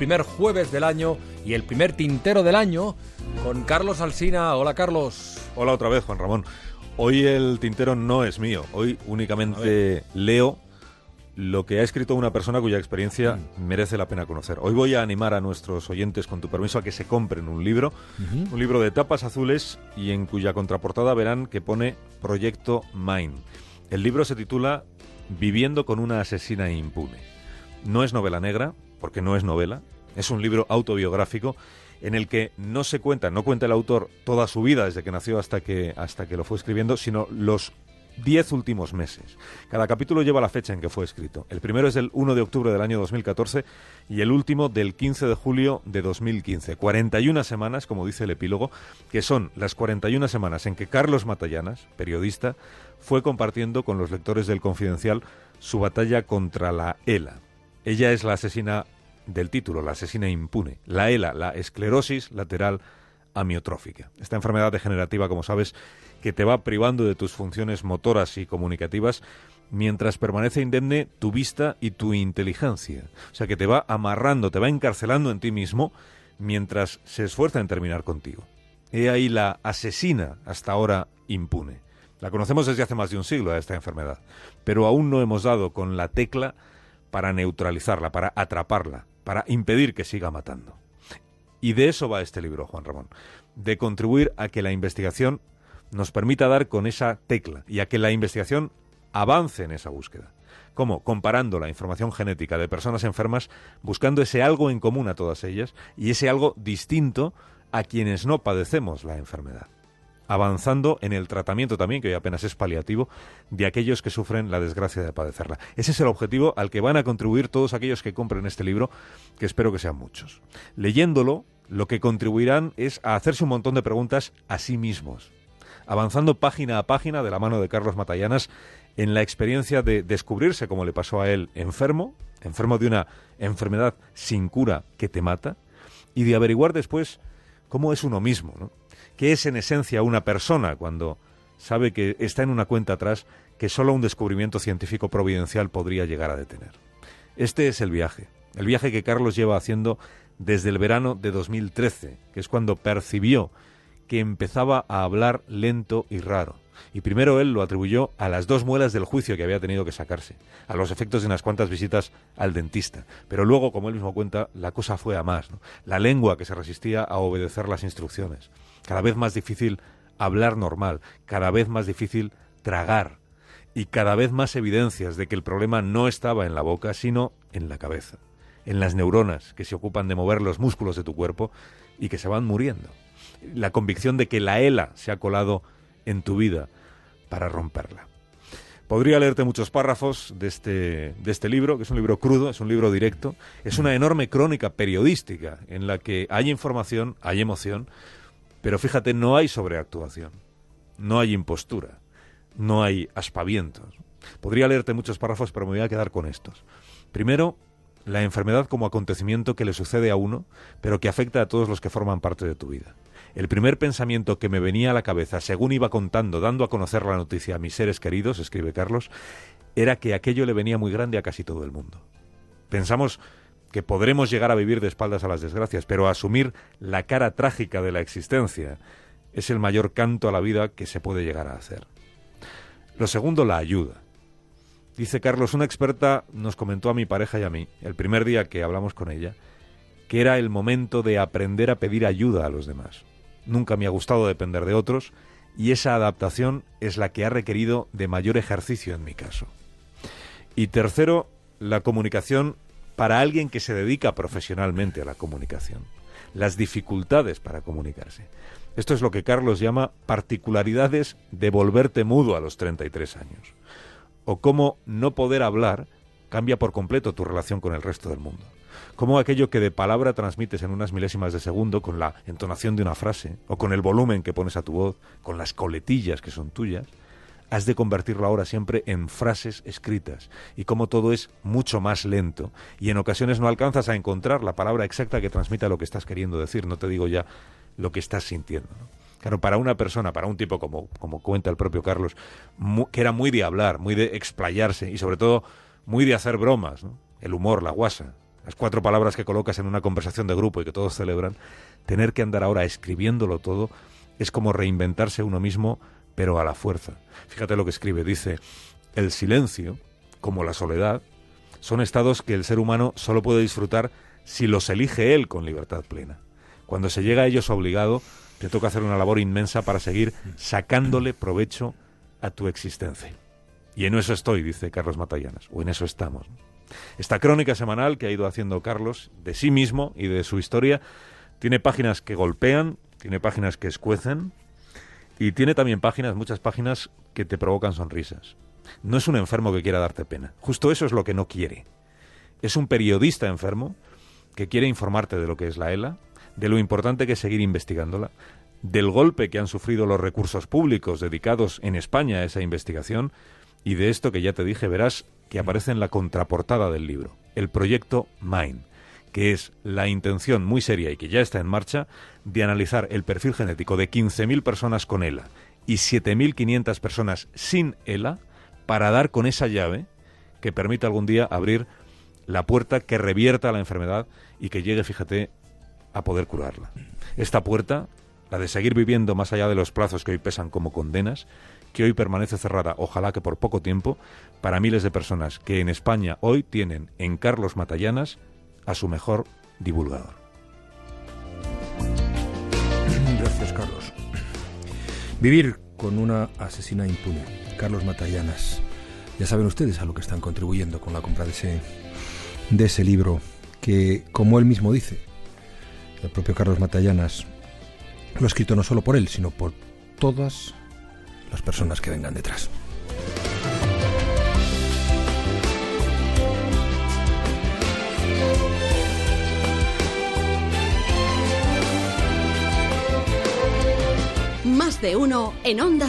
primer jueves del año y el primer tintero del año con Carlos Alsina. Hola Carlos. Hola otra vez Juan Ramón. Hoy el tintero no es mío, hoy únicamente leo lo que ha escrito una persona cuya experiencia mm. merece la pena conocer. Hoy voy a animar a nuestros oyentes, con tu permiso, a que se compren un libro, un libro de tapas azules y en cuya contraportada verán que pone Proyecto Mine. El libro se titula Viviendo con una asesina impune. No es novela negra, porque no es novela, es un libro autobiográfico en el que no se cuenta, no cuenta el autor toda su vida desde que nació hasta que hasta que lo fue escribiendo, sino los diez últimos meses. Cada capítulo lleva la fecha en que fue escrito. El primero es del 1 de octubre del año 2014 y el último del 15 de julio de 2015. 41 semanas, como dice el epílogo, que son las 41 semanas en que Carlos Matallanas, periodista, fue compartiendo con los lectores del Confidencial su batalla contra la ELA. Ella es la asesina del título, la asesina impune. La ELA, la esclerosis lateral amiotrófica. Esta enfermedad degenerativa, como sabes, que te va privando de tus funciones motoras y comunicativas mientras permanece indemne tu vista y tu inteligencia. O sea, que te va amarrando, te va encarcelando en ti mismo mientras se esfuerza en terminar contigo. He ahí la asesina hasta ahora impune. La conocemos desde hace más de un siglo esta enfermedad, pero aún no hemos dado con la tecla para neutralizarla, para atraparla, para impedir que siga matando. Y de eso va este libro, Juan Ramón, de contribuir a que la investigación nos permita dar con esa tecla y a que la investigación avance en esa búsqueda. ¿Cómo? Comparando la información genética de personas enfermas, buscando ese algo en común a todas ellas y ese algo distinto a quienes no padecemos la enfermedad. Avanzando en el tratamiento también, que hoy apenas es paliativo, de aquellos que sufren la desgracia de padecerla. Ese es el objetivo al que van a contribuir todos aquellos que compren este libro, que espero que sean muchos. Leyéndolo, lo que contribuirán es a hacerse un montón de preguntas a sí mismos avanzando página a página de la mano de Carlos Matallanas en la experiencia de descubrirse, como le pasó a él, enfermo, enfermo de una enfermedad sin cura que te mata, y de averiguar después cómo es uno mismo, ¿no? Qué es en esencia una persona cuando sabe que está en una cuenta atrás que solo un descubrimiento científico providencial podría llegar a detener. Este es el viaje, el viaje que Carlos lleva haciendo desde el verano de 2013, que es cuando percibió que empezaba a hablar lento y raro. Y primero él lo atribuyó a las dos muelas del juicio que había tenido que sacarse, a los efectos de unas cuantas visitas al dentista. Pero luego, como él mismo cuenta, la cosa fue a más. La lengua que se resistía a obedecer las instrucciones. Cada vez más difícil hablar normal, cada vez más difícil tragar y cada vez más evidencias de que el problema no estaba en la boca, sino en la cabeza, en las neuronas que se ocupan de mover los músculos de tu cuerpo y que se van muriendo la convicción de que la ELA se ha colado en tu vida para romperla. Podría leerte muchos párrafos de este, de este libro, que es un libro crudo, es un libro directo, es una enorme crónica periodística en la que hay información, hay emoción, pero fíjate, no hay sobreactuación, no hay impostura, no hay aspavientos. Podría leerte muchos párrafos, pero me voy a quedar con estos. Primero, la enfermedad como acontecimiento que le sucede a uno, pero que afecta a todos los que forman parte de tu vida. El primer pensamiento que me venía a la cabeza, según iba contando, dando a conocer la noticia a mis seres queridos, escribe Carlos, era que aquello le venía muy grande a casi todo el mundo. Pensamos que podremos llegar a vivir de espaldas a las desgracias, pero asumir la cara trágica de la existencia es el mayor canto a la vida que se puede llegar a hacer. Lo segundo, la ayuda. Dice Carlos, una experta nos comentó a mi pareja y a mí, el primer día que hablamos con ella, que era el momento de aprender a pedir ayuda a los demás nunca me ha gustado depender de otros y esa adaptación es la que ha requerido de mayor ejercicio en mi caso. Y tercero, la comunicación para alguien que se dedica profesionalmente a la comunicación. Las dificultades para comunicarse. Esto es lo que Carlos llama particularidades de volverte mudo a los 33 años. O cómo no poder hablar cambia por completo tu relación con el resto del mundo cómo aquello que de palabra transmites en unas milésimas de segundo con la entonación de una frase, o con el volumen que pones a tu voz, con las coletillas que son tuyas, has de convertirlo ahora siempre en frases escritas, y cómo todo es mucho más lento, y en ocasiones no alcanzas a encontrar la palabra exacta que transmita lo que estás queriendo decir, no te digo ya lo que estás sintiendo. Claro, para una persona, para un tipo como, como cuenta el propio Carlos, que era muy de hablar, muy de explayarse y sobre todo muy de hacer bromas, el humor, la guasa, las cuatro palabras que colocas en una conversación de grupo y que todos celebran, tener que andar ahora escribiéndolo todo es como reinventarse uno mismo, pero a la fuerza. Fíjate lo que escribe, dice, el silencio, como la soledad, son estados que el ser humano solo puede disfrutar si los elige él con libertad plena. Cuando se llega a ellos obligado, te toca hacer una labor inmensa para seguir sacándole provecho a tu existencia. Y en eso estoy, dice Carlos Matallanas, o en eso estamos. Esta crónica semanal que ha ido haciendo Carlos de sí mismo y de su historia tiene páginas que golpean, tiene páginas que escuecen y tiene también páginas, muchas páginas que te provocan sonrisas. No es un enfermo que quiera darte pena, justo eso es lo que no quiere. Es un periodista enfermo que quiere informarte de lo que es la ELA, de lo importante que es seguir investigándola, del golpe que han sufrido los recursos públicos dedicados en España a esa investigación y de esto que ya te dije verás que aparece en la contraportada del libro, el proyecto MIND, que es la intención muy seria y que ya está en marcha de analizar el perfil genético de 15.000 personas con ELA y 7.500 personas sin ELA para dar con esa llave que permita algún día abrir la puerta que revierta la enfermedad y que llegue, fíjate, a poder curarla. Esta puerta, la de seguir viviendo más allá de los plazos que hoy pesan como condenas, que hoy permanece cerrada, ojalá que por poco tiempo, para miles de personas que en España hoy tienen en Carlos Matallanas a su mejor divulgador. Gracias, Carlos. Vivir con una asesina impune, Carlos Matallanas. Ya saben ustedes a lo que están contribuyendo con la compra de ese, de ese libro, que, como él mismo dice, el propio Carlos Matallanas lo ha escrito no solo por él, sino por todas las personas que vengan detrás. Más de uno en Onda